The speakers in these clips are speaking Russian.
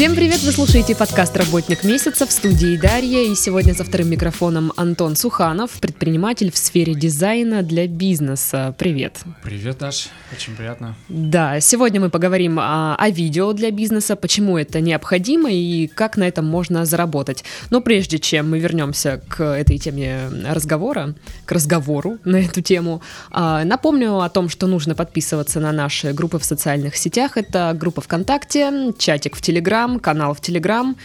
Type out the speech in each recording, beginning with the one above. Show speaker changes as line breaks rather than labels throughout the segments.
Всем привет! Вы слушаете подкаст «Работник месяца» в студии Дарья. И сегодня за вторым микрофоном Антон Суханов, предприниматель в сфере дизайна для бизнеса. Привет!
Привет, Даш. Очень приятно.
Да, сегодня мы поговорим о, о видео для бизнеса, почему это необходимо и как на этом можно заработать. Но прежде чем мы вернемся к этой теме разговора, к разговору на эту тему, а, напомню о том, что нужно подписываться на наши группы в социальных сетях. Это группа ВКонтакте, чатик в Телеграм, Телеграм, канал в Телеграм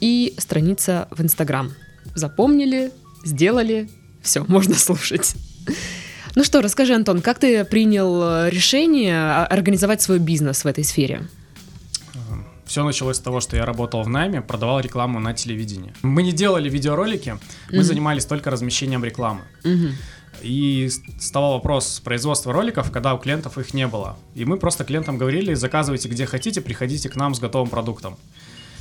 и страница в Инстаграм. Запомнили, сделали, все, можно слушать. Ну что, расскажи, Антон, как ты принял решение организовать свой бизнес в этой сфере?
Все началось с того, что я работал в найме, продавал рекламу на телевидении. Мы не делали видеоролики, мы mm-hmm. занимались только размещением рекламы. Mm-hmm. И вставал вопрос производства роликов, когда у клиентов их не было. И мы просто клиентам говорили, заказывайте где хотите, приходите к нам с готовым продуктом.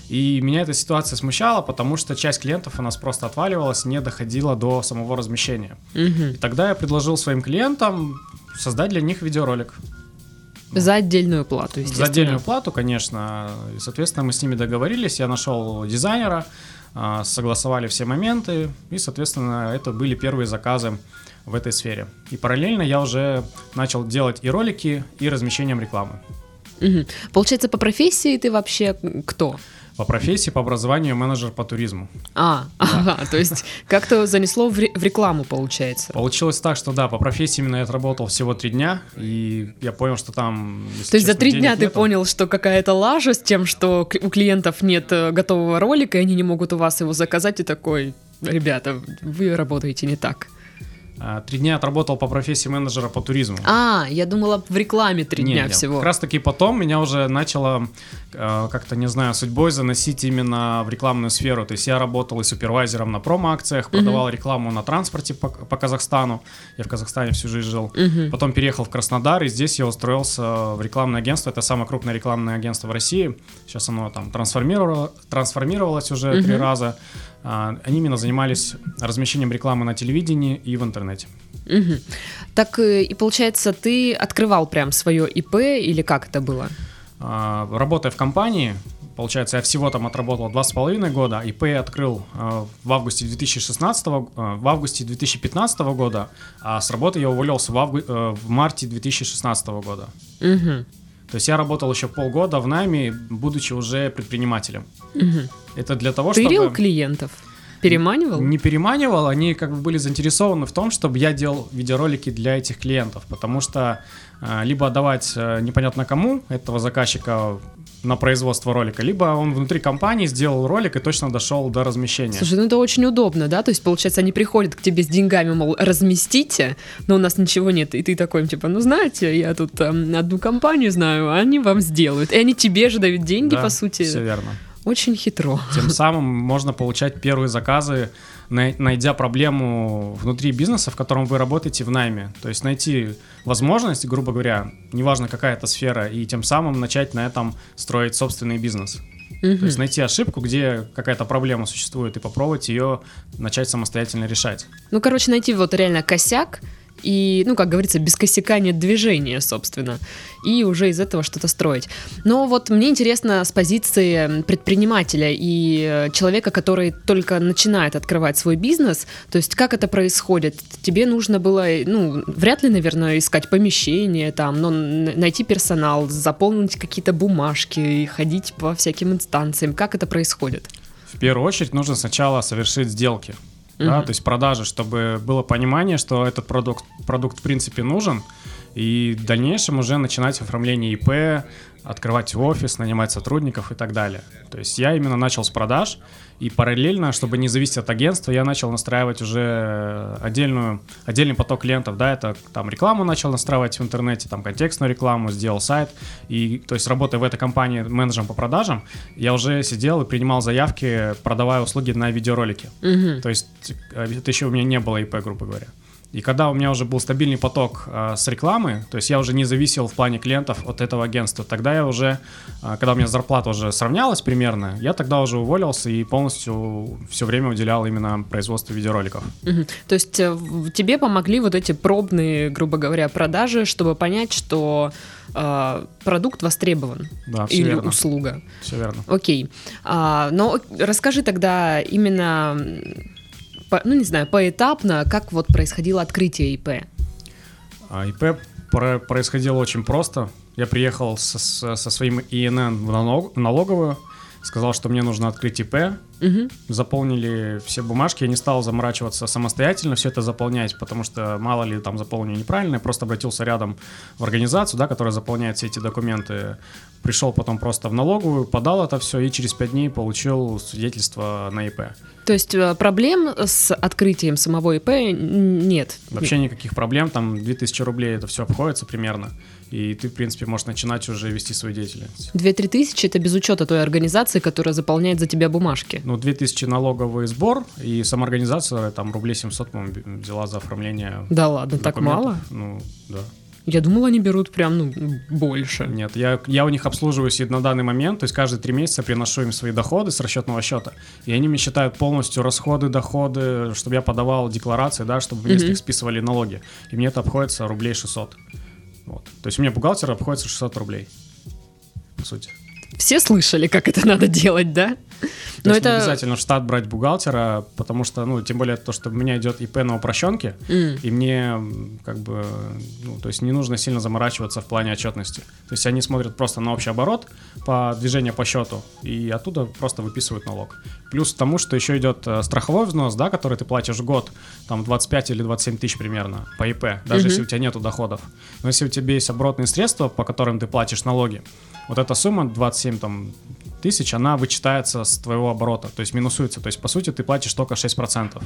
И меня эта ситуация смущала, потому что часть клиентов у нас просто отваливалась, не доходила до самого размещения. Угу. И тогда я предложил своим клиентам создать для них видеоролик.
За отдельную плату, естественно.
За отдельную плату, конечно. И, соответственно, мы с ними договорились, я нашел дизайнера, а, согласовали все моменты, и, соответственно, это были первые заказы в этой сфере. И параллельно я уже начал делать и ролики, и размещением рекламы.
Угу. Получается, по профессии ты вообще кто?
По профессии, по образованию менеджер по туризму.
А, да. ага, то есть как-то занесло в, в рекламу, получается.
Получилось так, что да, по профессии именно я отработал всего три дня, и я понял, что там...
То есть за три дня ты понял, что какая-то лажа с тем, что у клиентов нет э, готового ролика, и они не могут у вас его заказать, и такой, ребята, вы работаете не так.
А, три дня отработал по профессии менеджера по туризму.
А, я думала в рекламе три дня нет, всего.
Как раз таки потом меня уже начало э, как-то, не знаю, судьбой заносить именно в рекламную сферу. То есть я работал и супервайзером на промо-акциях, продавал uh рекламу на транспорте по, по Казахстану. Я в Казахстане всю жизнь жил. uh Потом переехал в Краснодар, и здесь я устроился в рекламное агентство. Это самое крупное рекламное агентство в России. Сейчас оно там трансформировало, трансформировалось уже uh три раза. А, они именно занимались размещением рекламы на телевидении и в интернете.
Угу. Так э, и получается, ты открывал прям свое ИП или как это было?
А, работая в компании, получается, я всего там отработал два с половиной года, ИП я открыл а, в августе 2016, в августе 2015 года, а с работы я уволился в, авгу... Э, в марте 2016 года. Угу. То есть я работал еще полгода в найме, будучи уже предпринимателем. Угу. Это для того,
Тырил чтобы... клиентов? Переманивал?
Не переманивал, они как бы были заинтересованы в том, чтобы я делал видеоролики для этих клиентов, потому что э, либо отдавать э, непонятно кому этого заказчика на производство ролика, либо он внутри компании сделал ролик и точно дошел до размещения.
Слушай, ну это очень удобно, да? То есть, получается, они приходят к тебе с деньгами, мол, разместите, но у нас ничего нет. И ты такой, типа, ну знаете, я тут э, одну компанию знаю, они вам сделают. И они тебе же дают деньги,
да,
по сути.
все верно.
Очень хитро.
Тем самым можно получать первые заказы, найдя проблему внутри бизнеса, в котором вы работаете в найме. То есть найти возможность, грубо говоря, неважно какая это сфера, и тем самым начать на этом строить собственный бизнес. Угу. То есть найти ошибку, где какая-то проблема существует, и попробовать ее начать самостоятельно решать.
Ну, короче, найти вот реально косяк, и, ну, как говорится, без косяка нет движения, собственно, и уже из этого что-то строить. Но вот мне интересно с позиции предпринимателя и э, человека, который только начинает открывать свой бизнес, то есть как это происходит? Тебе нужно было, ну, вряд ли, наверное, искать помещение там, но найти персонал, заполнить какие-то бумажки и ходить по всяким инстанциям. Как это происходит?
В первую очередь нужно сначала совершить сделки mm-hmm. да, то есть продажи, чтобы было понимание, что этот продукт, продукт в принципе нужен, и в дальнейшем уже начинать оформление ИП, открывать офис, нанимать сотрудников и так далее. То есть я именно начал с продаж, и параллельно, чтобы не зависеть от агентства, я начал настраивать уже отдельную, отдельный поток клиентов, да, это там рекламу начал настраивать в интернете, там контекстную рекламу, сделал сайт, и то есть работая в этой компании менеджером по продажам, я уже сидел и принимал заявки, продавая услуги на видеоролики. Угу. То есть э, это еще у меня не было ИП, грубо говоря. И когда у меня уже был стабильный поток э, с рекламы, то есть я уже не зависел в плане клиентов от этого агентства, тогда я уже, э, когда у меня зарплата уже сравнялась примерно, я тогда уже уволился и полностью все время уделял именно производству видеороликов.
Угу. То есть э, тебе помогли вот эти пробные, грубо говоря, продажи, чтобы понять, что э, продукт востребован
да,
или
верно.
услуга.
Все верно.
Окей. А, но расскажи тогда именно по, ну не знаю, поэтапно, как вот происходило открытие ИП?
А, ИП про- происходило очень просто. Я приехал со, со своим ИНН в, налог, в налоговую, сказал, что мне нужно открыть ИП, угу. заполнили все бумажки, я не стал заморачиваться самостоятельно все это заполнять, потому что мало ли там заполню неправильно, я просто обратился рядом в организацию, да, которая заполняет все эти документы, пришел потом просто в налоговую, подал это все и через пять дней получил свидетельство на ИП.
То есть э, проблем с открытием самого ИП нет?
Вообще никаких проблем, там 2000 рублей это все обходится примерно и ты, в принципе, можешь начинать уже вести свою деятельность.
2-3 тысячи — это без учета той организации, которая заполняет за тебя бумажки?
Ну, 2000 налоговый сбор, и сама организация, там, рублей 700, по-моему, взяла за оформление
Да ладно, так мало?
Ну, да.
Я думал, они берут прям, ну, больше.
Нет, я, я у них обслуживаюсь на данный момент, то есть каждые три месяца приношу им свои доходы с расчетного счета, и они мне считают полностью расходы, доходы, чтобы я подавал декларации, да, чтобы вместе mm-hmm. их списывали налоги. И мне это обходится рублей 600. Вот. То есть у меня бухгалтер обходится 600 рублей, по сути.
Все слышали, как это надо делать, да?
То Но есть это... не обязательно в штат брать бухгалтера, потому что, ну, тем более то, что у меня идет ИП на упрощенке, mm. и мне, как бы, ну, то есть не нужно сильно заморачиваться в плане отчетности. То есть они смотрят просто на общий оборот по движению по счету, и оттуда просто выписывают налог. Плюс к тому, что еще идет э, страховой взнос, да, который ты платишь год, там 25 или 27 тысяч примерно по ИП, даже mm-hmm. если у тебя нету доходов. Но если у тебя есть оборотные средства, по которым ты платишь налоги, вот эта сумма 27 там, тысяч, она вычитается с твоего оборота, то есть минусуется. То есть, по сути, ты платишь только 6%.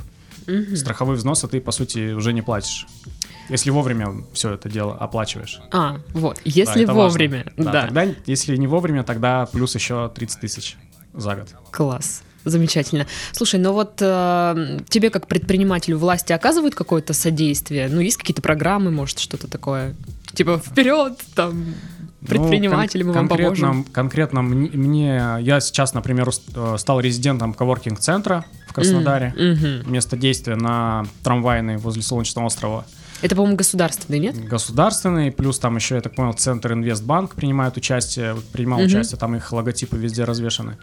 Угу. Страховые взносы ты, по сути, уже не платишь. Если вовремя все это дело оплачиваешь.
А, вот. Если да, вовремя.
Да, да. Тогда, если не вовремя, тогда плюс еще 30 тысяч за год.
Класс. Замечательно. Слушай, ну вот э, тебе как предпринимателю власти оказывают какое-то содействие? Ну, есть какие-то программы, может, что-то такое? Типа вперед, там, предприниматели, ну, кон- мы вам конкретно, поможем.
Конкретно мне, я сейчас, например, э, стал резидентом коворкинг-центра в Краснодаре. Mm-hmm. Место действия на трамвайной возле Солнечного острова.
Это, по-моему, государственный, нет?
Государственный, плюс там еще, я так понял, Центр Инвестбанк принимает участие, принимал mm-hmm. участие, там их логотипы везде развешаны.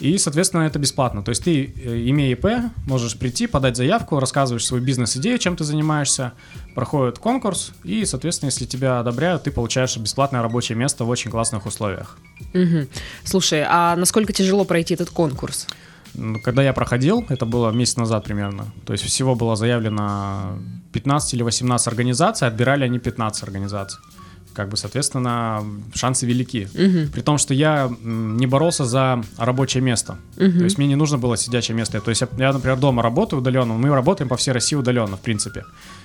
И, соответственно, это бесплатно. То есть ты, э, имея ИП, можешь прийти, подать заявку, рассказываешь свою бизнес-идею, чем ты занимаешься, проходит конкурс, и, соответственно, если тебя одобряют, ты получаешь бесплатное рабочее место в очень классных условиях.
Угу. Слушай, а насколько тяжело пройти этот конкурс?
Когда я проходил, это было месяц назад примерно, то есть всего было заявлено 15 или 18 организаций, отбирали они 15 организаций как бы, соответственно, шансы велики. Угу. При том, что я не боролся за рабочее место. Угу. То есть мне не нужно было сидячее место. То есть я, например, дома работаю удаленно, мы работаем по всей России удаленно, в принципе.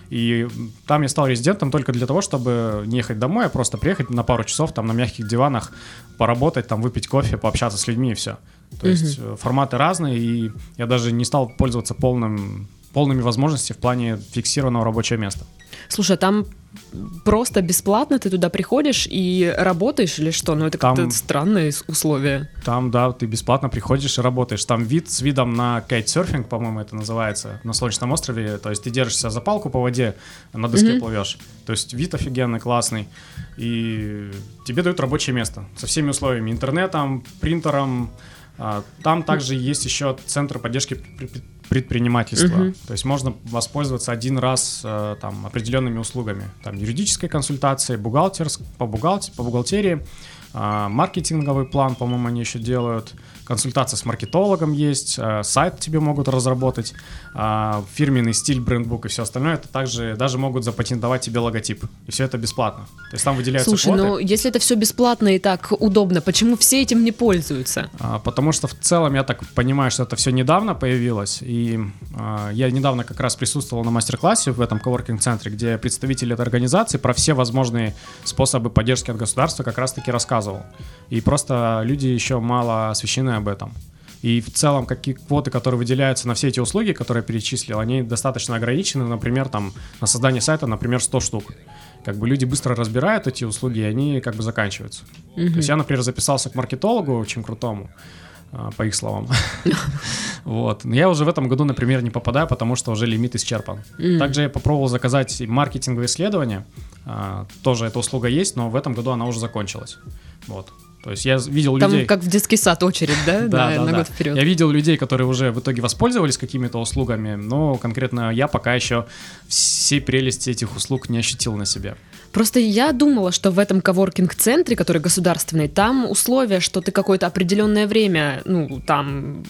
И там я стал резидентом только для того, чтобы не ехать домой, а просто приехать на пару часов там на мягких диванах, поработать, там выпить кофе, пообщаться с людьми и все. То угу. есть э, форматы разные, и я даже не стал пользоваться полным, полными возможностями в плане фиксированного рабочего места.
Слушай, а там просто бесплатно ты туда приходишь и работаешь или что? Ну, это там, как-то странные условия.
Там, да, ты бесплатно приходишь и работаешь. Там вид с видом на кейтсерфинг, по-моему, это называется, на Солнечном острове. То есть ты держишься за палку по воде, на доске mm-hmm. плывешь. То есть вид офигенный, классный. И тебе дают рабочее место со всеми условиями. Интернетом, принтером. А, там также есть еще центр поддержки предпринимательства. Угу. То есть можно воспользоваться один раз э, там определенными услугами, там юридической консультации, бухгалтерск, по, бухгалтер, по бухгалтерии, э, маркетинговый план, по-моему, они еще делают консультация с маркетологом есть, э, сайт тебе могут разработать, э, фирменный стиль, брендбук и все остальное. Это также даже могут запатентовать тебе логотип. И все это бесплатно. То есть там выделяются
Слушай, квоты. ну если это все бесплатно и так удобно, почему все этим не пользуются?
А, потому что в целом я так понимаю, что это все недавно появилось. И а, я недавно как раз присутствовал на мастер-классе в этом коворкинг-центре, где представители этой организации про все возможные способы поддержки от государства как раз-таки рассказывал. И просто люди еще мало освещены об этом. И в целом, какие квоты, которые выделяются на все эти услуги, которые я перечислил, они достаточно ограничены. Например, там на создание сайта, например, 100 штук. Как бы люди быстро разбирают эти услуги, и они как бы заканчиваются. То есть я, например, записался к маркетологу очень крутому, а, по их словам. Вот. Но я уже в этом году, например, не попадаю, потому что уже лимит исчерпан. Также я попробовал заказать маркетинговые исследования. А, Тоже эта услуга есть, но в этом году она уже закончилась. Вот. То есть я видел
Там
людей...
как в детский сад очередь, да?
Да,
на,
да,
на
да.
год вперед.
Я видел людей, которые уже в итоге воспользовались какими-то услугами, но конкретно я пока еще всей прелести этих услуг не ощутил на себе.
Просто я думала, что в этом коворкинг-центре, который государственный, там условия, что ты какое-то определенное время, ну, там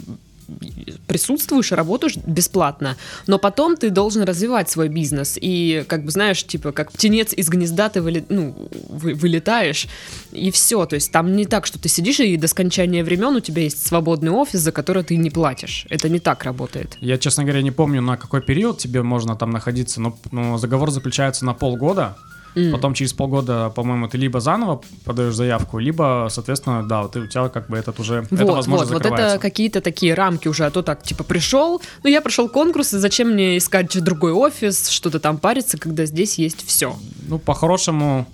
присутствуешь работаешь бесплатно, но потом ты должен развивать свой бизнес. И, как бы, знаешь, типа, как птенец из гнезда ты выли- ну, вы- вылетаешь, и все. То есть там не так, что ты сидишь, и до скончания времен у тебя есть свободный офис, за который ты не платишь. Это не так работает.
Я, честно говоря, не помню, на какой период тебе можно там находиться, но, но заговор заключается на полгода.
М.
Потом через полгода, по-моему, ты либо заново подаешь заявку, либо, соответственно, да, вот ты, у тебя как бы этот уже, это
Вот,
возможность
вот, вот
закрывается.
это какие-то такие рамки уже, а то так, типа, пришел, ну, я прошел конкурс, и зачем мне искать другой офис, что-то там париться, когда здесь есть все.
Ну, по-хорошему,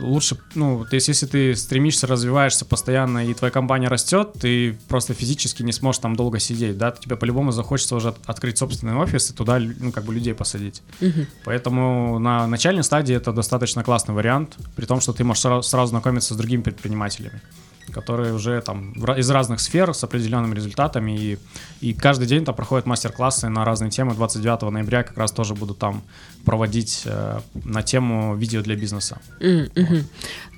лучше, ну, то есть, если ты стремишься, развиваешься постоянно, и твоя компания растет, ты просто физически не сможешь там долго сидеть, да, тебе по-любому захочется уже от- открыть собственный офис и туда, ну, как бы людей посадить. Поэтому на начальной стадии это достаточно классный вариант, при том, что ты можешь сразу знакомиться с другими предпринимателями которые уже там из разных сфер с определенными результатами и, и каждый день там проходят мастер-классы на разные темы. 29 ноября как раз тоже буду там проводить э, на тему видео для бизнеса.
М, мгм.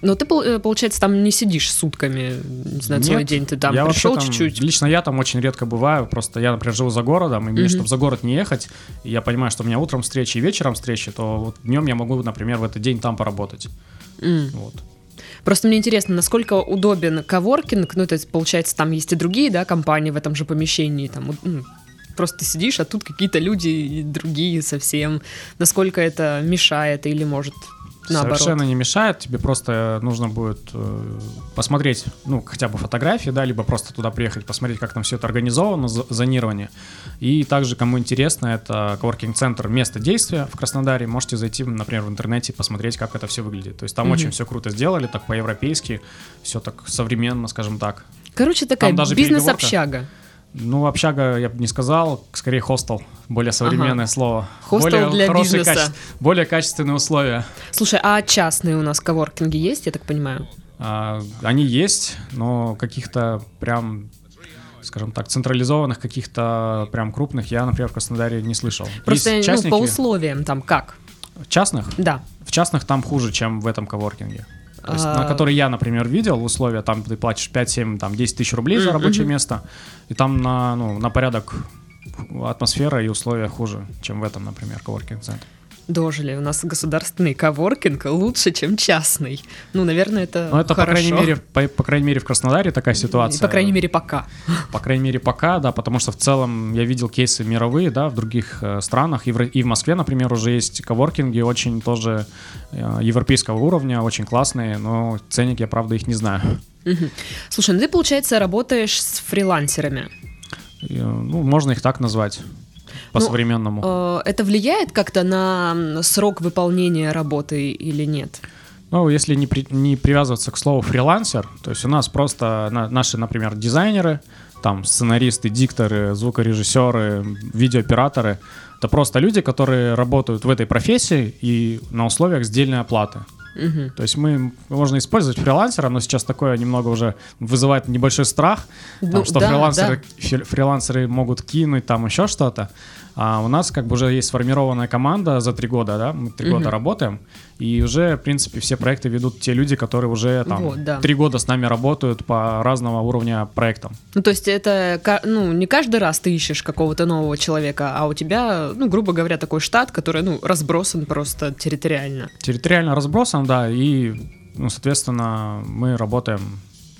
Но ты, э, получается, там не сидишь сутками, не знаю, целый
Нет,
день, ты там
я
пришел
там-
чуть-чуть.
Лично я там очень редко бываю. Просто я, например, живу за городом, и мне,
Мгм.
чтобы за город не ехать, я понимаю, что у меня утром встречи и вечером встречи, то вот днем я могу, например, в этот день там поработать.
М.
Вот.
Просто мне интересно, насколько удобен коворкинг, ну, то есть, получается, там есть и другие, да, компании в этом же помещении, там, ну, просто ты сидишь, а тут какие-то люди другие совсем. Насколько это мешает или может наоборот?
Совершенно не мешает, тебе просто нужно будет э, посмотреть, ну, хотя бы фотографии, да, либо просто туда приехать, посмотреть, как там все это организовано, зонирование. И также, кому интересно, это коворкинг-центр «Место действия» в Краснодаре. Можете зайти, например, в интернете и посмотреть, как это все выглядит. То есть там
Мгм.
очень все круто сделали, так по-европейски, все так современно, скажем так.
Короче, такая бизнес-общага.
Ну, общага, я бы не сказал, скорее хостел, более современное слово.
Хостел
более
для бизнеса.
каче- более качественные условия.
Слушай, а частные у нас коворкинги есть, я так понимаю?
А, Они есть, но каких-то прям, скажем так, централизованных, каких-то прям крупных я, например, в Краснодаре не слышал.
Просто,
Есть
ну,
частники,
по условиям там как?
частных,
Да.
в частных там хуже, чем в этом коворкинге. То есть,
А.
на который я, например, видел условия, там ты платишь 5-7, там 10 тысяч рублей за рабочее
мгм.
место, и там на, ну, на порядок атмосфера и условия хуже, чем в этом, например, коворкинг-центре.
Дожили. У нас государственный коворкинг лучше, чем частный. Ну, наверное, это
Но это, по
хорошо.
крайней мере, по, по крайней мере, в Краснодаре такая
И,
ситуация.
По крайней мере, пока.
По крайней мере, пока, да, потому что в целом я видел кейсы мировые, да, в других э, странах, и в, и в Москве, например, уже есть коворкинги очень тоже э, европейского уровня, очень классные, но ценник я, правда, их не знаю.
Слушай, ну ты, получается, работаешь с фрилансерами.
И, э, ну, можно их так назвать по-современному.
Э, Это влияет как-то на срок выполнения работы или нет?
Ну, если не, при- не привязываться к слову фрилансер, то есть у нас просто на- наши, например, дизайнеры, там сценаристы, дикторы, звукорежиссеры, видеооператоры, это просто люди, которые работают в этой профессии и на условиях сдельной оплаты.
Мгм.
То есть мы можно использовать фрилансера, но сейчас такое немного уже вызывает небольшой страх, там,
Ну,
что
да,
фрилансеры,
да.
фри- фрилансеры могут кинуть там еще что-то. А у нас как бы уже есть сформированная команда за три года, да, мы три
Мгм.
года работаем, и уже, в принципе, все проекты ведут те люди, которые уже там
Вот, да.
три года с нами работают по разного уровня проектам.
Ну, то есть это, ну, не каждый раз ты ищешь какого-то нового человека, а у тебя, ну, грубо говоря, такой штат, который, ну, разбросан просто территориально.
Территориально разбросан, да, и, ну, соответственно, мы работаем,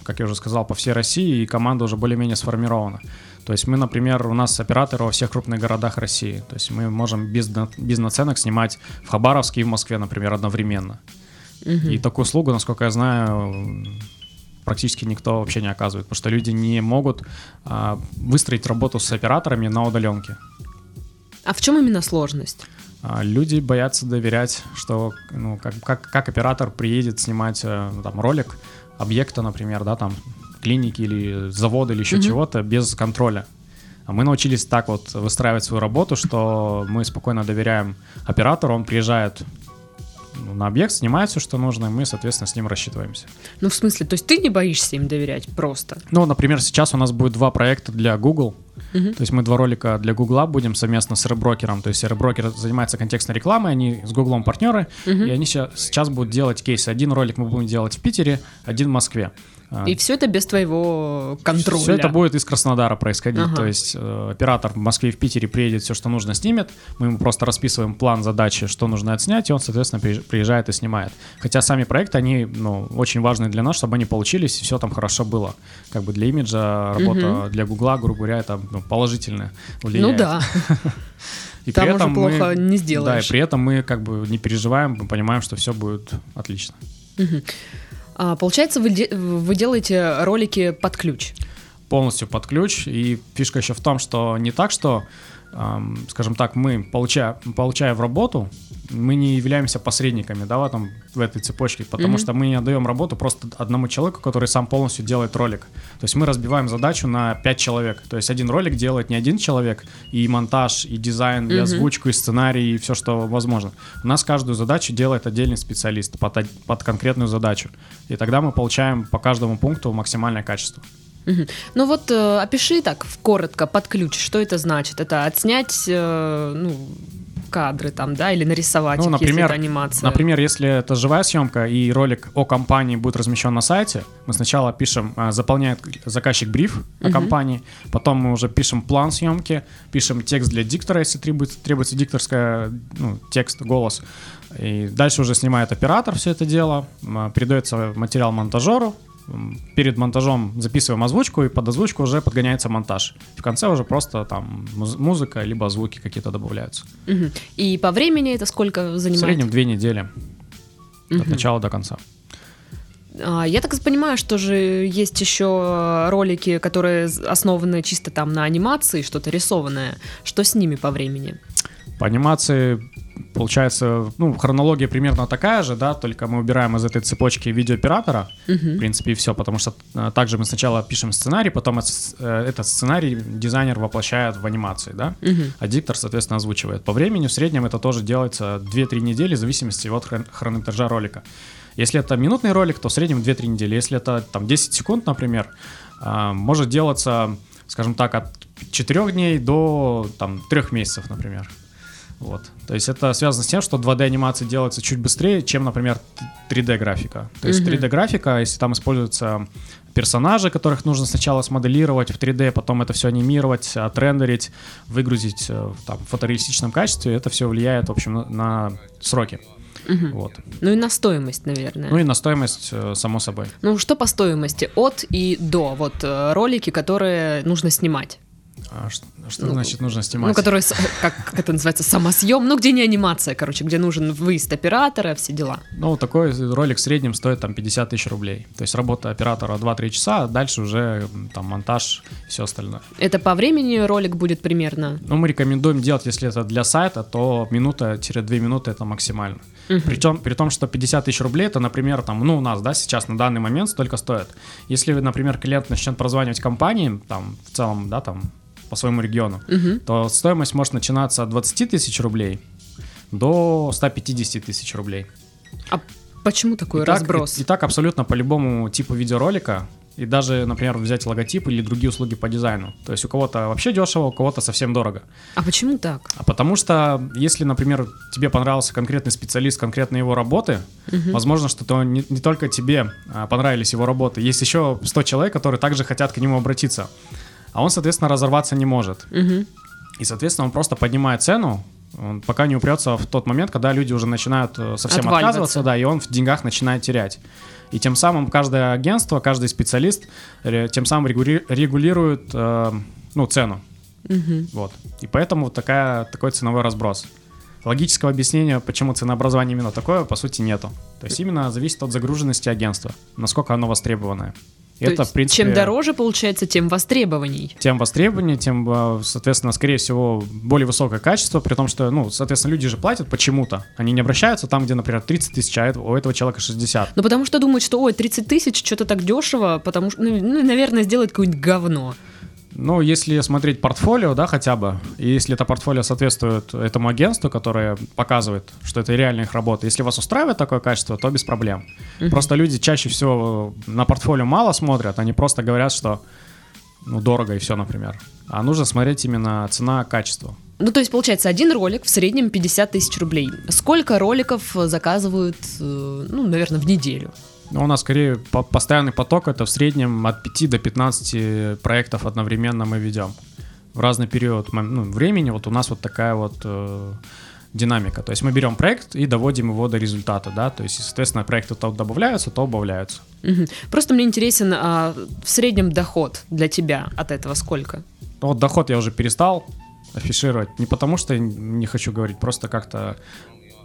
как я уже сказал, по всей России, и команда уже более-менее сформирована. То есть мы, например, у нас операторы во всех крупных городах России. То есть мы можем без, без наценок снимать в Хабаровске и в Москве, например, одновременно.
Мгм.
И такую услугу, насколько я знаю, практически никто вообще не оказывает, потому что люди не могут а, выстроить работу с операторами на удаленке.
А в чем именно сложность?
А, люди боятся доверять, что ну, как, как, как оператор приедет снимать э, там, ролик объекта, например, да, там клиники или завода или еще mm-hmm. чего-то без контроля. А мы научились так вот выстраивать свою работу, что мы спокойно доверяем оператору, он приезжает на объект, снимает все, что нужно, и мы, соответственно, с ним рассчитываемся.
Ну, в смысле, то есть ты не боишься им доверять просто?
Ну, например, сейчас у нас будет два проекта для Google. Uh-huh. То есть мы два ролика для Гугла будем совместно с реброкером. То есть реброкер занимается контекстной рекламой, они с Гуглом партнеры, uh-huh. и они сейчас будут делать кейсы. Один ролик мы будем делать в Питере, один в Москве.
А. И все это без твоего контроля.
Все это будет из Краснодара происходить. Ага. То есть э, оператор в Москве и в Питере приедет, все, что нужно, снимет. Мы ему просто расписываем план задачи, что нужно отснять, и он, соответственно, приезжает и снимает. Хотя сами проекты, они ну, очень важны для нас, чтобы они получились, и все там хорошо было. Как бы для имиджа работа угу. для Гугла, грубо говоря, это ну, положительное влияет.
Ну да. И Там при этом уже плохо мы, не сделаешь.
Да, и при этом мы как бы не переживаем, мы понимаем, что все будет отлично.
Угу. А, получается, вы, де- вы делаете ролики под ключ?
Полностью под ключ. И фишка еще в том, что не так, что скажем так, мы, получая, получая в работу, мы не являемся посредниками, да, в, этом, в этой цепочке, потому mm-hmm. что мы не отдаем работу просто одному человеку, который сам полностью делает ролик. То есть мы разбиваем задачу на 5 человек. То есть один ролик делает не один человек, и монтаж, и дизайн, mm-hmm. и озвучку, и сценарий, и все, что возможно. У нас каждую задачу делает отдельный специалист под, под конкретную задачу. И тогда мы получаем по каждому пункту максимальное качество.
Угу. Ну вот э, опиши так коротко под ключ, что это значит? Это отснять, э, ну кадры там, да, или нарисовать ну, их, например, если это анимация.
Например, если это живая съемка и ролик о компании будет размещен на сайте, мы сначала пишем, э, заполняет заказчик бриф о компании, потом мы уже пишем план съемки, пишем текст для диктора, если требуется, требуется дикторская, ну, текст, голос. И дальше уже снимает оператор все это дело, передается материал монтажеру, перед монтажом записываем озвучку, и под озвучку уже подгоняется монтаж. В конце уже просто там музыка, либо звуки какие-то добавляются.
Угу. И по времени это сколько занимает?
В среднем две недели. Угу. От начала до конца.
А, я так понимаю, что же есть еще ролики, которые основаны чисто там на анимации, что-то рисованное. Что с ними по времени?
По анимации получается, ну, хронология примерно такая же, да, только мы убираем из этой цепочки видеооператора, uh-huh. в принципе, и все, потому что а, также мы сначала пишем сценарий, потом э, этот сценарий дизайнер воплощает в анимации, да, uh-huh. а диктор, соответственно, озвучивает. По времени в среднем это тоже делается 2-3 недели в зависимости от хронометража ролика. Если это минутный ролик, то в среднем 2-3 недели. Если это там 10 секунд, например, а, может делаться, скажем так, от 4 дней до там 3 месяцев, например. Вот. То есть это связано с тем, что 2D анимация делается чуть быстрее, чем, например, 3D графика. То есть mm-hmm. 3D графика, если там используются персонажи, которых нужно сначала смоделировать в 3D, потом это все анимировать, отрендерить, выгрузить э, там, в фотореалистичном качестве, это все влияет, в общем, на, на сроки.
Угу. Вот. Ну и на стоимость, наверное.
Ну и на стоимость, э, само собой.
Ну что по стоимости? От и до. Вот э, ролики, которые нужно снимать.
А что, что ну, значит нужно снимать?
Ну, который, как, как это называется, самосъем, ну, где не анимация, короче, где нужен выезд оператора, все дела.
Ну, такой ролик в среднем стоит там 50 тысяч рублей. То есть работа оператора 2-3 часа, а дальше уже там монтаж все остальное.
Это по времени ролик будет примерно?
Ну, мы рекомендуем делать, если это для сайта, то минута-две минуты это максимально. Угу. Причем, при том, что 50 тысяч рублей, это, например, там, ну, у нас, да, сейчас на данный момент столько стоит. Если, например, клиент начнет прозванивать компании, там, в целом, да, там, по своему региону, угу. то стоимость может начинаться от 20 тысяч рублей до 150 тысяч рублей.
А почему такой
и
разброс?
Так, и, и так абсолютно по любому типу видеоролика, и даже, например, взять логотип или другие услуги по дизайну. То есть у кого-то вообще дешево, у кого-то совсем дорого.
А почему так?
А потому что, если, например, тебе понравился конкретный специалист, конкретно его работы, угу. возможно, что то не, не только тебе а, понравились его работы, есть еще 100 человек, которые также хотят к нему обратиться а он, соответственно, разорваться не может. Угу. И, соответственно, он просто поднимает цену, он пока не упрется в тот момент, когда люди уже начинают э, совсем отказываться, да, и он в деньгах начинает терять. И тем самым каждое агентство, каждый специалист тем самым регулирует э, ну, цену. Угу. Вот. И поэтому такая, такой ценовой разброс. логического объяснения, почему ценообразование именно такое, по сути, нету. То есть именно зависит от загруженности агентства, насколько оно востребованное.
То это, есть, в принципе, чем дороже получается, тем востребований.
Тем востребованнее, тем, э, соответственно, скорее всего, более высокое качество, при том, что, ну, соответственно, люди же платят почему-то. Они не обращаются там, где, например, 30 тысяч, а у этого человека 60.
Ну, потому что думают, что, ой, 30 тысяч, что-то так дешево, потому что, ну, ну наверное, сделать какое-нибудь говно.
Ну, если смотреть портфолио, да, хотя бы, и если это портфолио соответствует этому агентству, которое показывает, что это реальная их работа, если вас устраивает такое качество, то без проблем. Uh-huh. Просто люди чаще всего на портфолио мало смотрят, они просто говорят, что ну, дорого и все, например. А нужно смотреть именно цена-качество.
Ну, то есть, получается, один ролик в среднем 50 тысяч рублей. Сколько роликов заказывают, э, ну, наверное, в неделю?
Ну, у нас скорее постоянный поток, это в среднем от 5 до 15 проектов одновременно мы ведем. В разный период ну, времени вот у нас вот такая вот э, динамика. То есть мы берем проект и доводим его до результата, да, то есть, соответственно, проекты то добавляются, то убавляются.
Угу. Просто мне интересен а, в среднем доход для тебя от этого сколько?
Вот доход я уже перестал афишировать. Не потому что не хочу говорить, просто как-то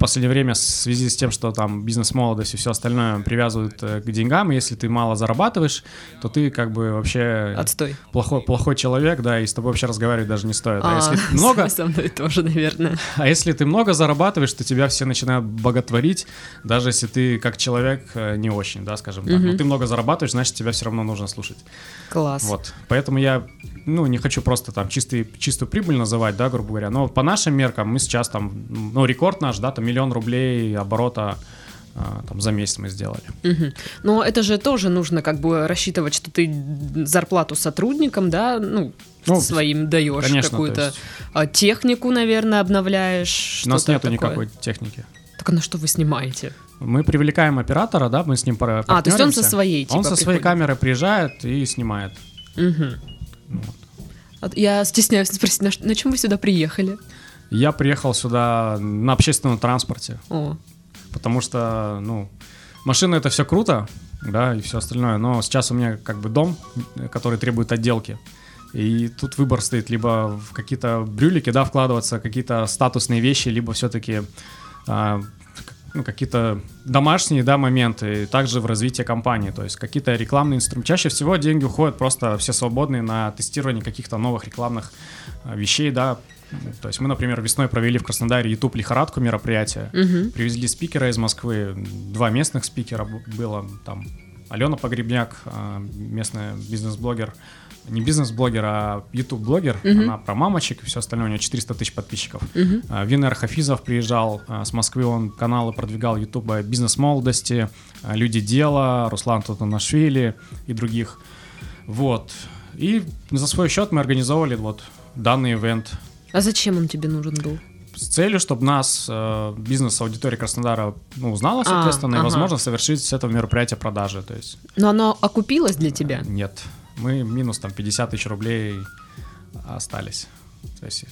последнее время в связи с тем, что там бизнес-молодость и все остальное привязывают э, к деньгам, если ты мало зарабатываешь, то ты как бы вообще...
Отстой.
Плохой, плохой человек, да, и с тобой вообще разговаривать даже не стоит. А, а если много...
Со мной тоже, наверное.
А если ты много зарабатываешь, то тебя все начинают боготворить, даже если ты как человек э, не очень, да, скажем так. Угу. Но ты много зарабатываешь, значит, тебя все равно нужно слушать.
Класс.
Вот. Поэтому я, ну, не хочу просто там чистый, чистую прибыль называть, да, грубо говоря, но по нашим меркам мы сейчас там, ну, рекорд наш, да, там миллион рублей оборота а, там за месяц мы сделали.
Угу. Но это же тоже нужно как бы рассчитывать, что ты зарплату сотрудникам, да, ну, ну своим даешь какую-то есть... А, технику, наверное, обновляешь.
У нас нету такое. никакой техники.
Так а на что вы снимаете?
Мы привлекаем оператора, да, мы с ним пара.
А, то есть он со своей,
типа, Он со своей камеры приезжает и снимает.
Угу. Вот. Я стесняюсь спросить, на, на чем вы сюда приехали?
Я приехал сюда на общественном транспорте. О. Потому что, ну, машина это все круто, да, и все остальное. Но сейчас у меня как бы дом, который требует отделки. И тут выбор стоит либо в какие-то брюлики, да, вкладываться, какие-то статусные вещи, либо все-таки а, ну, какие-то домашние да, моменты, и также в развитии компании, то есть какие-то рекламные инструменты. Чаще всего деньги уходят просто все свободные на тестирование каких-то новых рекламных а, вещей, да, то есть мы, например, весной провели в Краснодаре YouTube лихорадку мероприятия, угу. привезли спикера из Москвы, два местных спикера было, там Алена Погребняк, а, местная бизнес-блогер, не бизнес-блогер, а YouTube-блогер. Uh-huh. Она про мамочек и все остальное. У нее 400 тысяч подписчиков. Uh-huh. Винер Хафизов приезжал а, с Москвы, он каналы продвигал YouTube бизнес-молодости, а, Люди дела, Руслан Тутанашвили и других. Вот. И за свой счет мы организовали вот данный ивент.
А зачем он тебе нужен был?
с целью, чтобы нас э, бизнес-аудитория Краснодара ну, узнала, соответственно, а, и, возможно, совершить с этого мероприятия продажи. То есть...
Но оно окупилось для тебя?
Нет мы минус там 50 тысяч рублей остались. То есть,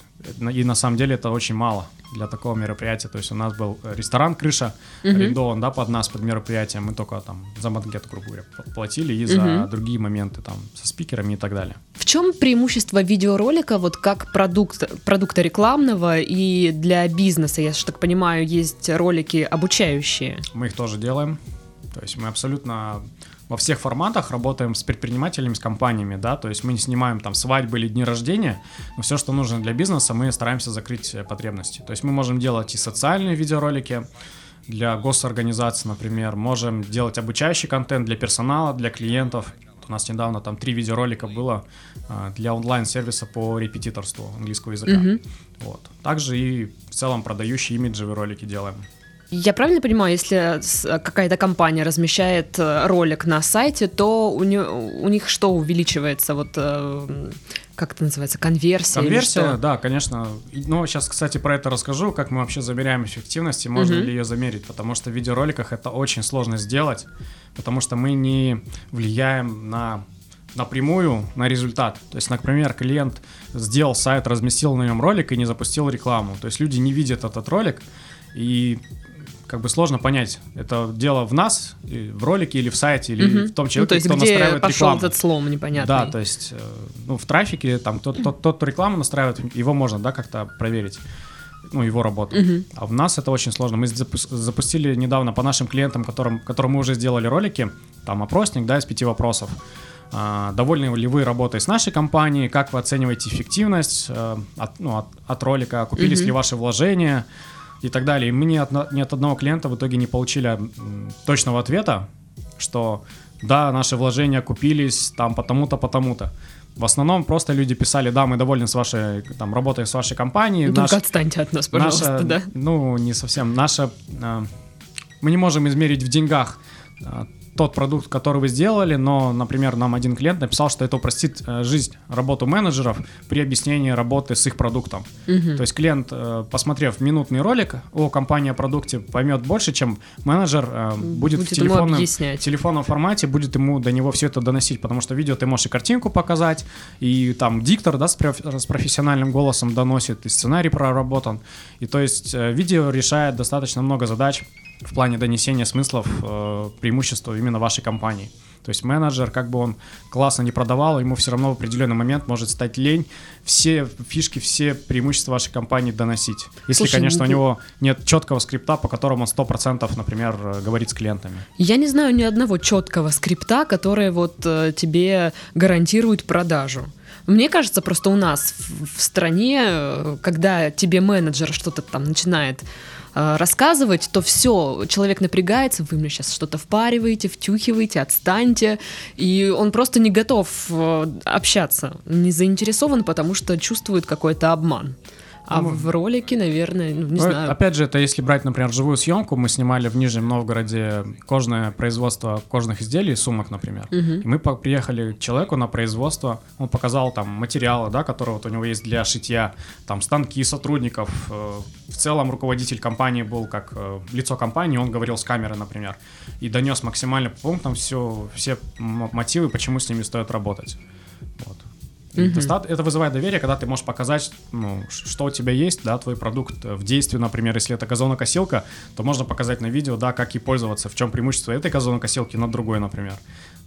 и на самом деле это очень мало для такого мероприятия. То есть у нас был ресторан «Крыша», uh-huh. арендован, да, под нас, под мероприятие. Мы только там за банкет, грубо говоря, платили и за uh-huh. другие моменты там со спикерами и так далее.
В чем преимущество видеоролика вот как продукт, продукта рекламного и для бизнеса? Я же так понимаю, есть ролики обучающие.
Мы их тоже делаем. То есть мы абсолютно во всех форматах работаем с предпринимателями, с компаниями, да, то есть мы не снимаем там свадьбы или дни рождения, но все, что нужно для бизнеса, мы стараемся закрыть э, потребности. То есть мы можем делать и социальные видеоролики, для госорганизаций, например, можем делать обучающий контент для персонала, для клиентов. У нас недавно там три видеоролика было а, для онлайн-сервиса по репетиторству английского языка. Mm-hmm. Вот. Также и в целом продающие имиджевые ролики делаем.
Я правильно понимаю, если какая-то компания размещает э, ролик на сайте, то у, не, у них что увеличивается? Вот э, как это называется, конверсия?
Конверсия, да, конечно. Ну, сейчас, кстати, про это расскажу, как мы вообще замеряем эффективность и можно угу. ли ее замерить, потому что в видеороликах это очень сложно сделать, потому что мы не влияем на напрямую на результат. То есть, например, клиент сделал сайт, разместил на нем ролик и не запустил рекламу. То есть люди не видят этот ролик, и как бы сложно понять, это дело в нас, в ролике или в сайте, или угу. в том человеке, ну, то есть, кто где настраивает
пошел рекламу. этот слом непонятный.
Да, то есть, э, ну, в трафике, там, тот, тот, тот, кто рекламу настраивает, его можно, да, как-то проверить. ну, его работу.
Мгм.
А в нас это очень сложно. Мы запу- запустили недавно по нашим клиентам, которым, которым мы уже сделали ролики, там опросник, да, из пяти вопросов. А, довольны ли вы работой с нашей компанией? Как вы оцениваете эффективность э, от, ну, от, от ролика? Купились
Мгм.
ли ваши вложения? И так далее. И мы ни от, ни от одного клиента в итоге не получили точного ответа, что да, наши вложения купились там потому-то, потому-то. В основном просто люди писали, да, мы довольны с вашей, там, работой с вашей компанией.
Ну, Только
Наш-
отстаньте от нас, пожалуйста,
наша,
да.
Ну, не совсем. Наша... э, мы не можем измерить в деньгах э, тот продукт, который вы сделали, но, например, нам один клиент написал, что это упростит э, жизнь, работу менеджеров при объяснении работы с их продуктом.
Мгм.
То есть клиент, э, посмотрев минутный ролик о компании, о продукте, поймет больше, чем менеджер э, будет,
Будет
в телефонном, телефонном формате, будет ему до него все это доносить, потому что видео ты можешь и картинку показать, и там диктор, да, с, с профессиональным голосом доносит, и сценарий проработан. И то есть видео решает достаточно много задач в плане донесения смыслов э, преимущества именно вашей компании. То есть менеджер, как бы он классно не продавал, ему все равно в определенный момент может стать лень все фишки, все преимущества вашей компании доносить. Если,
Слушай,
конечно, у
ну-
него нет четкого скрипта, по которому он 100%, например, говорит с клиентами.
Я не знаю ни одного четкого скрипта, который вот э, тебе гарантирует продажу. Мне кажется, просто у нас в, в стране, э, когда тебе менеджер что-то там начинает э, рассказывать, то все, человек напрягается, вы мне сейчас что-то впариваете, втюхиваете, отстаньте, и он просто не готов э, общаться, не заинтересован, потому что чувствует какой-то обман. А
Ну,
в ролике, наверное, ну, не
Ну,
знаю.
Опять же, это если брать, например, живую съемку, мы снимали в Нижнем Новгороде кожное производство кожных изделий, сумок, например.
Мгм.
И мы приехали к человеку на производство, он показал там материалы, да, которые вот у него есть для шитья, там станки сотрудников. э, В целом руководитель компании был как э, лицо компании, он говорил с камеры, например, и донес максимально по пунктам все, все мотивы, почему с ними стоит работать. Вот. Доста- Это вызывает доверие, когда ты можешь показать, ну, что у тебя есть, да, твой продукт в действии, например, если это газонокосилка, то можно показать на видео, да, как ей пользоваться, в чем преимущество этой газонокосилки над другой, например.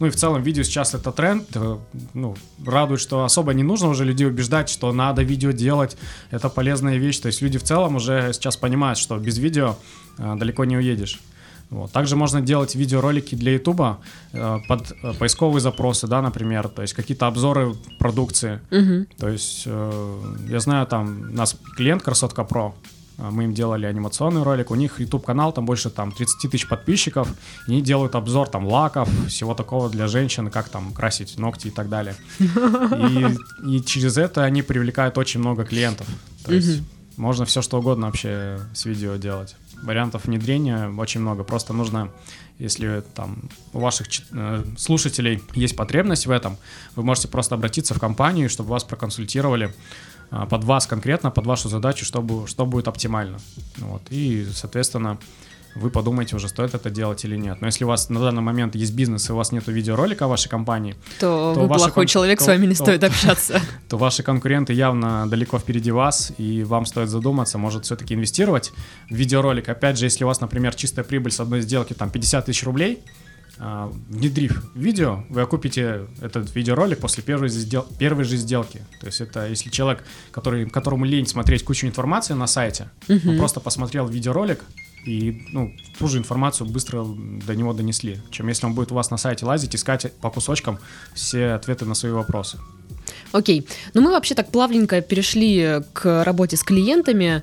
Ну и в целом видео сейчас это тренд, э, ну, радует, что особо не нужно уже людей убеждать, что надо видео делать, это полезная вещь, то есть люди в целом уже сейчас понимают, что без видео э, далеко не уедешь. Вот. Также можно делать видеоролики для Ютуба э, под э, поисковые запросы, да, например, то есть какие-то обзоры продукции.
Мгм.
То есть, э, я знаю, там у нас клиент Красотка Про, э, мы им делали анимационный ролик, у них YouTube канал, там больше там 30 тысяч подписчиков, и они делают обзор там лаков, всего такого для женщин, как там красить ногти и так далее. И, и через это они привлекают очень много клиентов. То есть можно все что угодно вообще с видео делать. Вариантов внедрения очень много. Просто нужно, если там у ваших э, слушателей есть потребность в этом, вы можете просто обратиться в компанию, чтобы вас проконсультировали а, под вас конкретно, под вашу задачу, чтобы, что будет оптимально. Вот. И, соответственно, вы подумаете уже, стоит это делать или нет. Но если у вас на данный момент есть бизнес, и у вас нет видеоролика о вашей компании,
То,
То
вы плохой
кон-
человек,
то-
с вами не
то-
стоит общаться.
то ваши конкуренты явно далеко впереди вас, и вам стоит задуматься, может все-таки инвестировать в видеоролик. Опять же, если у вас, например, чистая прибыль с одной сделки там 50 тысяч рублей, а, внедрив видео, вы окупите этот видеоролик после первой, же сдел- первой же сделки. То есть это если человек, который, которому лень смотреть кучу информации на сайте, он
Мгм.
просто посмотрел видеоролик, и ну, ту же информацию быстро до него донесли, чем если он будет у вас на сайте лазить, искать по кусочкам все ответы на свои вопросы.
Окей. Ну, мы вообще так плавненько перешли к работе с клиентами.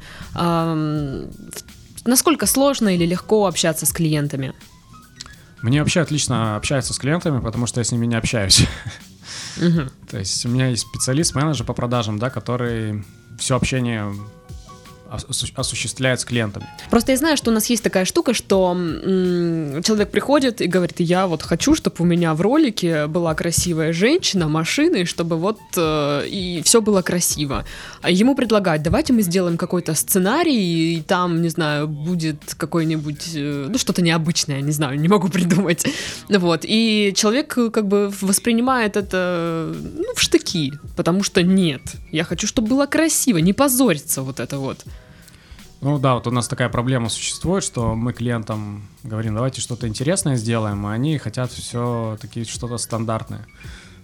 Насколько сложно или легко общаться с клиентами?
Мне вообще отлично общаются с клиентами, потому что я с ними не общаюсь.
Мгм.
То есть у меня есть специалист, менеджер по продажам, да, который все общение осу- осуществляет с клиентами.
Просто я знаю, что у нас есть такая штука, что человек приходит и говорит, я вот хочу, чтобы у меня в ролике была красивая женщина, машина, и чтобы вот э, и все было красиво. А ему предлагают, давайте мы сделаем какой-то сценарий, и там, не знаю, будет какой-нибудь, э, ну что-то необычное, не знаю, не могу придумать. Вот, и человек э, как бы воспринимает это ну, в штыки, потому что нет, я хочу, чтобы было красиво, не позориться вот это вот.
Ну да, вот у нас такая проблема существует, что мы клиентам говорим, давайте что-то интересное сделаем, а они хотят все-таки что-то стандартное.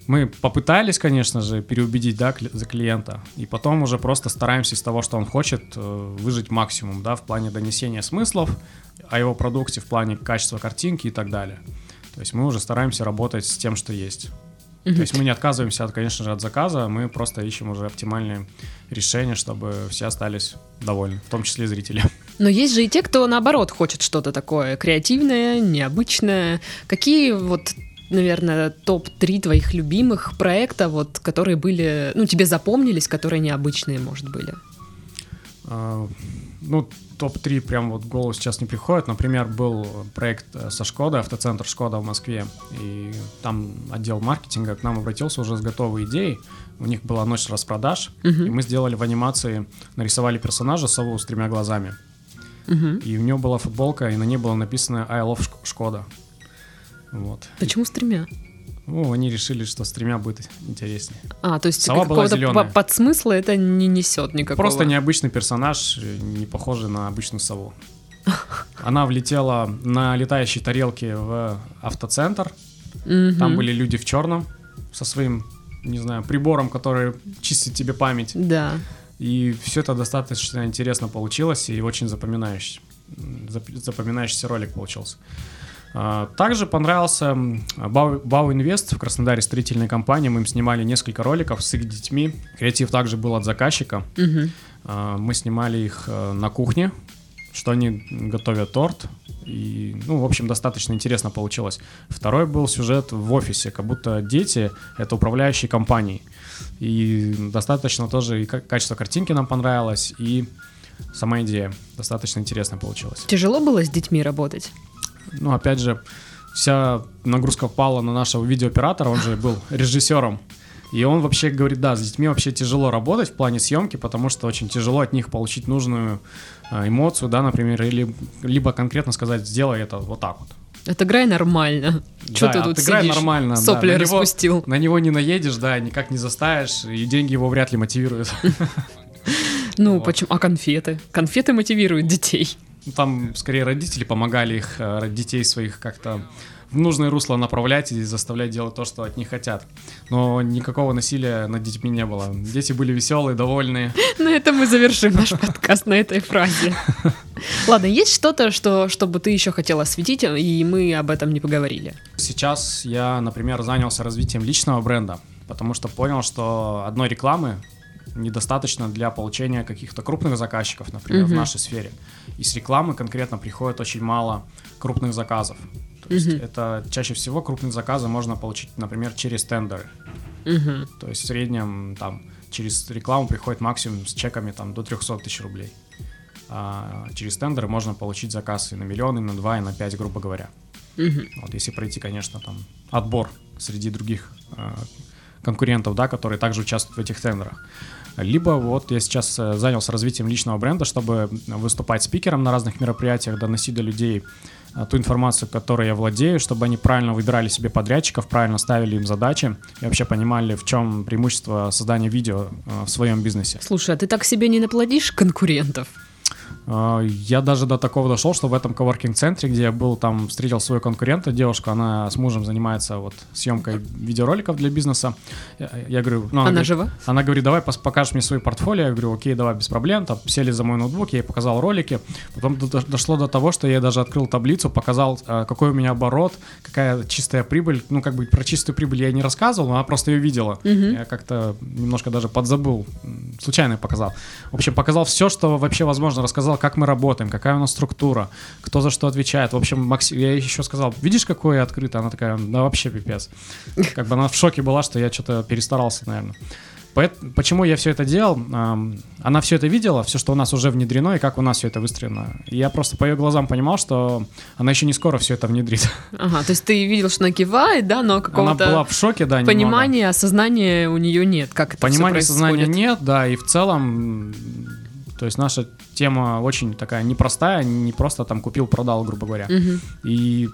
мы попытались, конечно же, переубедить, да, за клиента, и потом уже просто стараемся из того, что он хочет, э, выжить максимум, да, в плане донесения смыслов о его продукте, в плане качества картинки и так далее. То есть мы уже стараемся работать с тем, что есть. То есть мы не отказываемся, от, конечно же, от заказа, мы просто ищем уже оптимальные решения, чтобы все остались довольны, в том числе зрители.
Но есть же и те, кто наоборот хочет что-то такое креативное, необычное. Какие вот наверное, топ-3 твоих любимых проекта, вот, которые были, ну, тебе запомнились, которые необычные, может, были?
А, ну, топ-3 прям вот в голову сейчас не приходит. Например, был проект э, со Шкода, автоцентр Шкода в Москве, и там отдел маркетинга к нам обратился уже с готовой идеей. У них была ночь распродаж, uh-huh. и мы сделали в анимации, нарисовали персонажа сову с тремя глазами. Uh-huh. И у него была футболка, и на ней было написано «I love Шкода». Вот.
Почему с тремя?
Ну, они решили, что с тремя будет интереснее.
А, то есть Сова была зеленая. подсмысла это не несет никакого?
Просто необычный персонаж, не похожий на обычную сову. Она влетела на летающей тарелке в автоцентр. Там были люди в черном со своим, не знаю, прибором, который чистит тебе память.
Да.
И все это достаточно интересно получилось и очень запоминающий, запоминающийся ролик получился. А, также понравился Бау Инвест в Краснодаре строительной компании. Мы им снимали несколько роликов с их детьми. Креатив также был от заказчика. Угу. Мы снимали их э, на кухне, что они готовят торт. И, ну, в общем, достаточно интересно получилось. Второй был сюжет в офисе, как будто дети — это управляющие компанией. И достаточно тоже и качество картинки нам понравилось, и сама идея достаточно интересно получилась.
Тяжело было с детьми работать?
Ну, опять же, вся нагрузка пала на нашего видеооператора, он же был режиссером. И он вообще говорит, да, с детьми вообще тяжело работать в плане съемки, потому что очень тяжело от них получить нужную э, эмоцию, да, например, или либо конкретно сказать, сделай это вот так вот.
Отыграй нормально. Что
да,
ты тут
отыграй
сидишь?
нормально.
Сопли
да.
на распустил.
Него, на него не наедешь, да, никак не заставишь, и деньги его вряд ли мотивируют.
Ну, почему? А конфеты? Конфеты мотивируют детей.
Ну, там скорее родители помогали их, э, детей своих как-то в нужное русло направлять и заставлять делать то, что от них хотят. Но никакого насилия над детьми не было. Дети были веселые, довольные.
На этом мы завершим наш подкаст на этой фразе. Ладно, есть что-то, что, чтобы ты еще хотел осветить, и мы об этом не поговорили?
Сейчас я, например, занялся развитием личного бренда, потому что понял, что одной рекламы недостаточно для получения каких-то крупных заказчиков, например, mm-hmm. в нашей сфере. И с рекламы конкретно приходит очень мало крупных заказов. То есть mm-hmm. это чаще всего крупные заказы можно получить, например, через тендеры. Mm-hmm. То есть в среднем там через рекламу приходит максимум с чеками там до 300 тысяч рублей. А через тендеры можно получить заказ и на миллион, и на два, и на пять, грубо говоря. Mm-hmm. Вот если пройти, конечно, там отбор среди других э, конкурентов, да, которые также участвуют в этих тендерах. Либо вот я сейчас э, занялся развитием личного бренда, чтобы выступать спикером на разных мероприятиях, доносить до людей э, ту информацию, которой я владею, чтобы они правильно выбирали себе подрядчиков, правильно ставили им задачи и вообще понимали, в чем преимущество создания видео э, в своем бизнесе.
Слушай, а ты так себе не наплодишь конкурентов?
А, я даже до такого дошел, что в этом коворкинг-центре, где я был, там встретил свою конкурента, девушка, она с мужем занимается вот съемкой видеороликов для бизнеса. Я, я говорю,
ну, она, она
говорит,
жива?
Она говорит, давай покажешь мне свои портфолио. Я говорю, окей, давай, без проблем. Там сели за мой ноутбук, я ей показал ролики. Потом дошло до того, что я даже открыл таблицу, показал, а, какой у меня оборот, какая чистая прибыль. Ну, как бы про чистую прибыль я не рассказывал, но она просто ее видела. Угу. Я как-то немножко даже подзабыл, случайно показал. В общем, показал все, что вообще возможно, рассказал рассказал, как мы работаем, какая у нас структура, кто за что отвечает. В общем, Максим, я еще сказал, видишь, какое открыто? Она такая, да вообще пипец. Как бы она в шоке была, что я что-то перестарался, наверное. Почему я все это делал? Она все это видела, все, что у нас уже внедрено, и как у нас все это выстроено. Я просто по ее глазам понимал, что она еще не скоро все это внедрит.
Ага, то есть ты видел, что она кивает, да, но какого-то...
Она была в шоке, да,
Понимания, немного. осознания у нее нет, как это
Понимания, осознания нет, да, и в целом то есть наша тема очень такая непростая, не просто там купил-продал, грубо говоря. Угу. И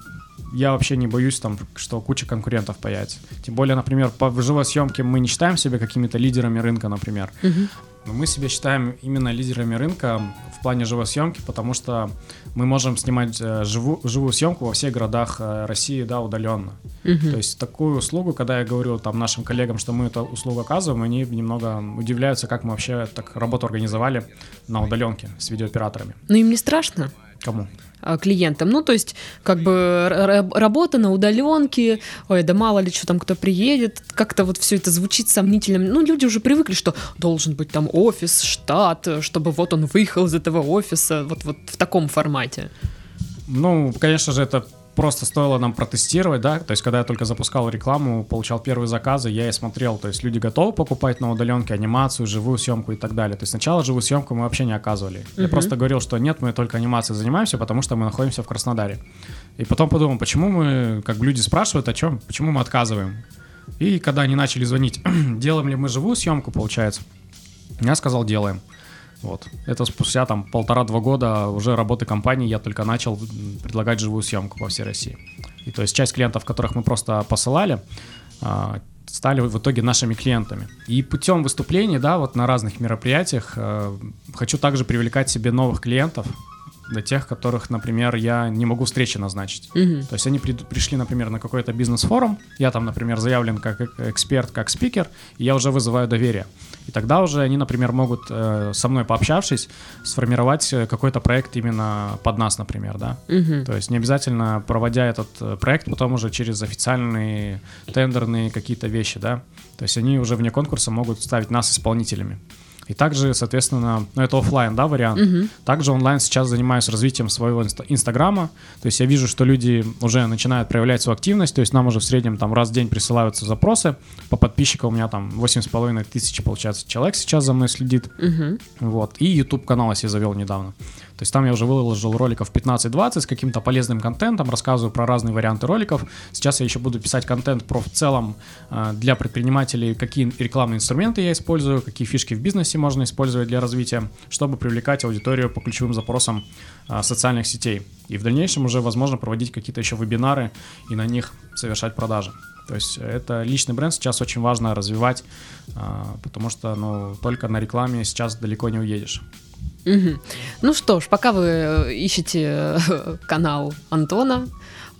я вообще не боюсь там, что куча конкурентов появится. Тем более, например, по живой съемке мы не считаем себя какими-то лидерами рынка, например. Угу. Но мы себя считаем именно лидерами рынка в плане живой съемки, потому что мы можем снимать э, живу, живую съемку во всех городах э, России, да, удаленно.
Мгм.
То есть такую услугу, когда я говорю там нашим коллегам, что мы эту услугу оказываем, они немного удивляются, как мы вообще так работу организовали на удаленке с видеооператорами.
Но им не страшно?
Кому?
а, клиентам. Ну, то есть, как бы работа на удаленке, ой, да мало ли что там кто приедет, как-то вот все это звучит сомнительно. Ну, люди уже привыкли, что должен быть там офис, штат, чтобы вот он выехал из этого офиса, вот, вот в таком формате.
Ну, конечно же, это просто стоило нам протестировать, да, то есть когда я только запускал рекламу, получал первые заказы, я и смотрел, то есть люди готовы покупать на удаленке анимацию, живую съемку и так далее. То есть сначала живую съемку мы вообще не оказывали. Я
Мгм.
просто говорил, что нет, мы только анимацией занимаемся, потому что мы находимся в Краснодаре. И потом подумал, почему мы, как люди спрашивают о чем, почему мы отказываем. И когда они начали звонить, делаем ли мы живую съемку, получается, я сказал, делаем. Вот. Это спустя там полтора-два года уже работы компании я только начал предлагать живую съемку по всей России. И то есть часть клиентов, которых мы просто посылали, а, стали в итоге нашими клиентами. И путем выступлений, да, вот на разных мероприятиях э, хочу также привлекать себе новых клиентов, для тех, которых, например, я не могу встречи назначить.
Мгм.
То есть они прид- пришли, например, на какой-то бизнес-форум, я там, например, заявлен как э- эксперт, как спикер, и я уже вызываю доверие. И тогда уже они, например, могут э, со мной пообщавшись, сформировать э, какой-то проект именно под нас, например, да.
Мгм.
То есть не обязательно проводя этот э, проект потом уже через официальные тендерные какие-то вещи, да. То есть они уже вне конкурса могут ставить нас исполнителями. И также, соответственно, ну это оффлайн, да, вариант.
Мгм.
Также онлайн сейчас занимаюсь развитием своего инста- инстаграма. То есть я вижу, что люди уже начинают проявлять свою активность. То есть нам уже в среднем там раз в день присылаются запросы. По подписчикам у меня там 8,5 тысяч, получается, человек сейчас за мной следит.
Мгм.
Вот. И YouTube канал я себе завел недавно. То есть там я уже выложил роликов 15-20 с каким-то полезным контентом, рассказываю про разные варианты роликов. Сейчас я еще буду писать контент про в целом э, для предпринимателей, какие рекламные инструменты я использую, какие фишки в бизнесе можно использовать для развития, чтобы привлекать аудиторию по ключевым запросам э, социальных сетей. И в дальнейшем уже возможно проводить какие-то еще вебинары и на них совершать продажи. То есть это личный бренд сейчас очень важно развивать, а, потому что ну, только на рекламе сейчас далеко не уедешь.
Мгм. Ну что ж, пока вы э, ищете э, канал Антона,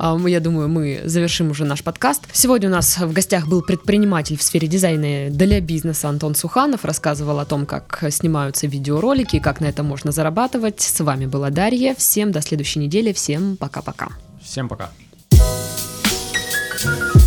а, я думаю, мы завершим уже наш подкаст. Сегодня у нас в гостях был предприниматель в сфере дизайна для бизнеса Антон Суханов. Рассказывал о том, как снимаются видеоролики как на этом можно зарабатывать. С вами была Дарья. Всем до следующей недели. Всем пока-пока.
Всем пока.
Thank